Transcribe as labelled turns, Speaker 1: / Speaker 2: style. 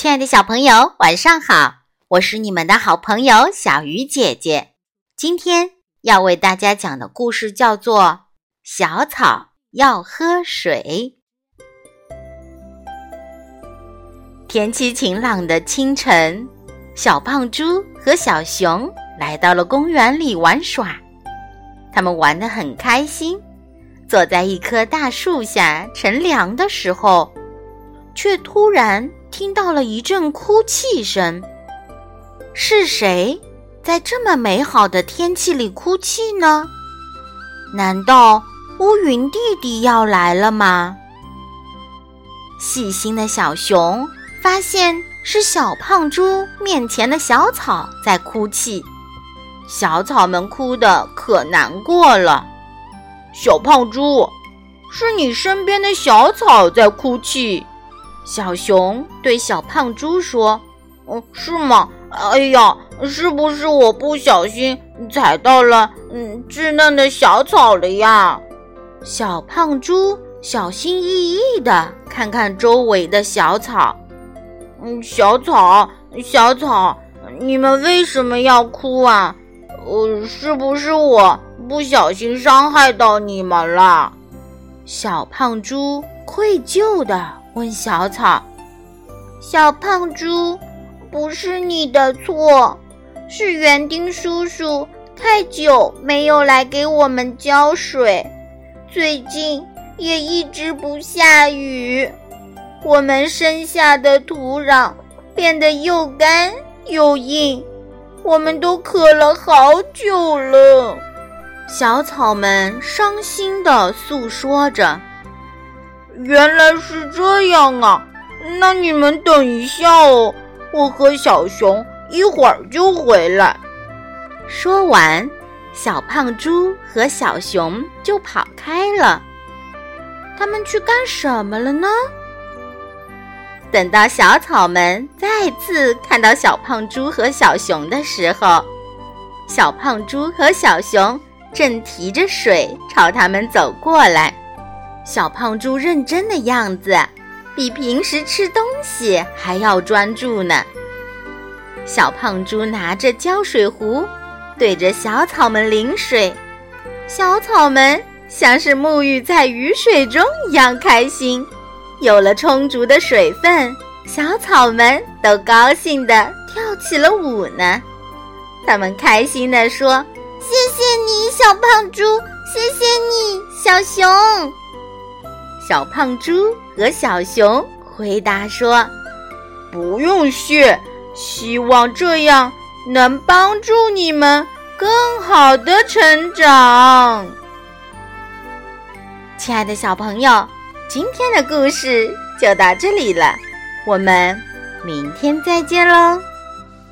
Speaker 1: 亲爱的小朋友，晚上好！我是你们的好朋友小鱼姐姐。今天要为大家讲的故事叫做《小草要喝水》。天气晴朗的清晨，小胖猪和小熊来到了公园里玩耍。他们玩得很开心，坐在一棵大树下乘凉的时候，却突然。听到了一阵哭泣声，是谁在这么美好的天气里哭泣呢？难道乌云弟弟要来了吗？细心的小熊发现是小胖猪面前的小草在哭泣，小草们哭得可难过了。小胖猪，是你身边的小草在哭泣。小熊对小胖猪说：“嗯，是吗？哎呀，是不是我不小心踩到了嗯稚嫩的小草了呀？”小胖猪小心翼翼地看看周围的小草，嗯，小草，小草，你们为什么要哭啊？呃，是不是我不小心伤害到你们了？小胖猪愧疚的。问小草：“小胖猪，不是你的错，是园丁叔叔太久没有来给我们浇水，最近也一直不下雨，我们身下的土壤变得又干又硬，我们都渴了好久了。”小草们伤心地诉说着。原来是这样啊！那你们等一下哦，我和小熊一会儿就回来。说完，小胖猪和小熊就跑开了。他们去干什么了呢？等到小草们再次看到小胖猪和小熊的时候，小胖猪和小熊正提着水朝他们走过来。小胖猪认真的样子，比平时吃东西还要专注呢。小胖猪拿着浇水壶，对着小草们淋水，小草们像是沐浴在雨水中一样开心。有了充足的水分，小草们都高兴地跳起了舞呢。他们开心地说：“谢谢你，小胖猪！谢谢你，小熊！”小胖猪和小熊回答说：“不用谢，希望这样能帮助你们更好的成长。”亲爱的小朋友，今天的故事就到这里了，我们明天再见喽。